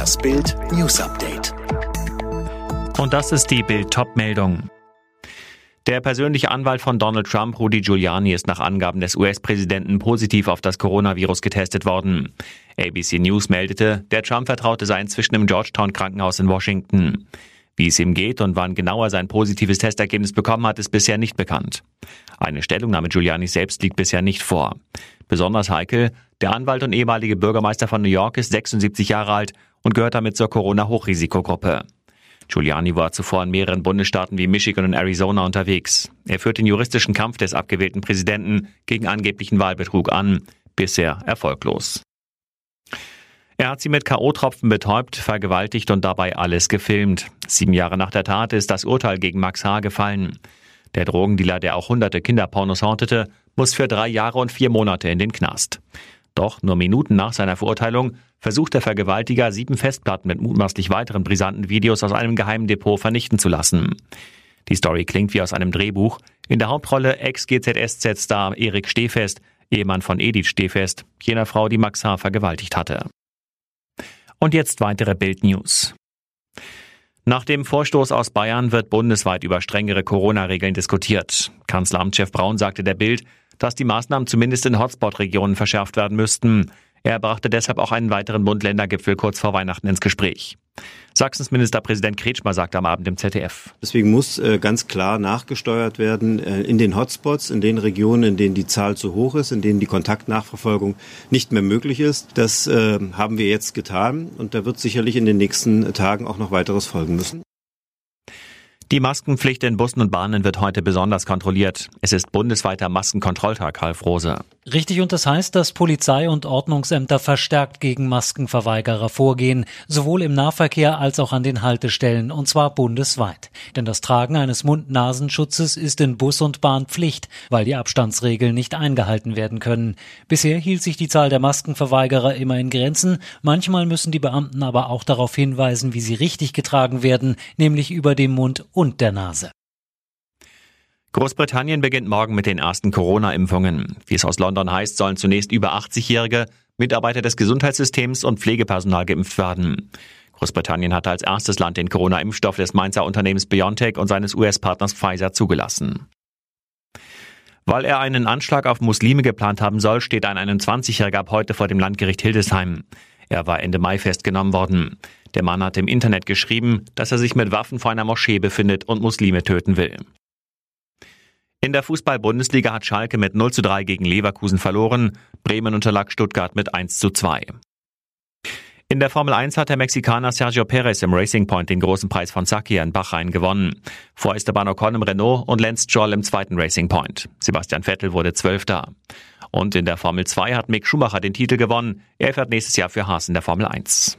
Das Bild News Update. Und das ist die Bild Topmeldung. Der persönliche Anwalt von Donald Trump, Rudy Giuliani, ist nach Angaben des US-Präsidenten positiv auf das Coronavirus getestet worden. ABC News meldete, der Trump-Vertraute sei inzwischen im Georgetown-Krankenhaus in Washington. Wie es ihm geht und wann genau er sein positives Testergebnis bekommen hat, ist bisher nicht bekannt. Eine Stellungnahme Giulianis selbst liegt bisher nicht vor. Besonders heikel, der Anwalt und ehemalige Bürgermeister von New York ist 76 Jahre alt und gehört damit zur Corona-Hochrisikogruppe. Giuliani war zuvor in mehreren Bundesstaaten wie Michigan und Arizona unterwegs. Er führt den juristischen Kampf des abgewählten Präsidenten gegen angeblichen Wahlbetrug an, bisher erfolglos. Er hat sie mit K.O.-Tropfen betäubt, vergewaltigt und dabei alles gefilmt. Sieben Jahre nach der Tat ist das Urteil gegen Max H. gefallen. Der Drogendealer, der auch hunderte Kinderpornos hortete, muss für drei Jahre und vier Monate in den Knast. Doch nur Minuten nach seiner Verurteilung versucht der Vergewaltiger, sieben Festplatten mit mutmaßlich weiteren brisanten Videos aus einem geheimen Depot vernichten zu lassen. Die Story klingt wie aus einem Drehbuch. In der Hauptrolle Ex-GZSZ-Star Erik Stehfest, Ehemann von Edith Stehfest, jener Frau, die Max H. vergewaltigt hatte. Und jetzt weitere Bild-News. Nach dem Vorstoß aus Bayern wird bundesweit über strengere Corona-Regeln diskutiert. Kanzleramtschef Braun sagte der Bild, dass die Maßnahmen zumindest in Hotspot-Regionen verschärft werden müssten. Er brachte deshalb auch einen weiteren Bund-Länder-Gipfel kurz vor Weihnachten ins Gespräch. Sachsens Ministerpräsident Kretschmer sagte am Abend im ZDF. Deswegen muss äh, ganz klar nachgesteuert werden äh, in den Hotspots, in den Regionen, in denen die Zahl zu hoch ist, in denen die Kontaktnachverfolgung nicht mehr möglich ist. Das äh, haben wir jetzt getan und da wird sicherlich in den nächsten Tagen auch noch weiteres folgen müssen. Die Maskenpflicht in Bussen und Bahnen wird heute besonders kontrolliert. Es ist bundesweiter Maskenkontrolltag, Ralf Rose. Richtig, und das heißt, dass Polizei und Ordnungsämter verstärkt gegen Maskenverweigerer vorgehen, sowohl im Nahverkehr als auch an den Haltestellen, und zwar bundesweit. Denn das Tragen eines Mund-Nasenschutzes ist in Bus und Bahn Pflicht, weil die Abstandsregeln nicht eingehalten werden können. Bisher hielt sich die Zahl der Maskenverweigerer immer in Grenzen. Manchmal müssen die Beamten aber auch darauf hinweisen, wie sie richtig getragen werden, nämlich über dem Mund und der Nase. Großbritannien beginnt morgen mit den ersten Corona-Impfungen. Wie es aus London heißt, sollen zunächst über 80-Jährige, Mitarbeiter des Gesundheitssystems und Pflegepersonal geimpft werden. Großbritannien hatte als erstes Land den Corona-Impfstoff des Mainzer Unternehmens BioNTech und seines US-Partners Pfizer zugelassen. Weil er einen Anschlag auf Muslime geplant haben soll, steht ein 21-Jähriger ab heute vor dem Landgericht Hildesheim. Er war Ende Mai festgenommen worden. Der Mann hat im Internet geschrieben, dass er sich mit Waffen vor einer Moschee befindet und Muslime töten will. In der Fußball-Bundesliga hat Schalke mit 0 zu 3 gegen Leverkusen verloren. Bremen unterlag Stuttgart mit 1 zu 2. In der Formel 1 hat der Mexikaner Sergio Perez im Racing Point den großen Preis von Sakia in Bachrhein gewonnen. Vor Esteban Ocon im Renault und Lance Stroll im zweiten Racing Point. Sebastian Vettel wurde Zwölfter. Und in der Formel 2 hat Mick Schumacher den Titel gewonnen. Er fährt nächstes Jahr für Haas in der Formel 1.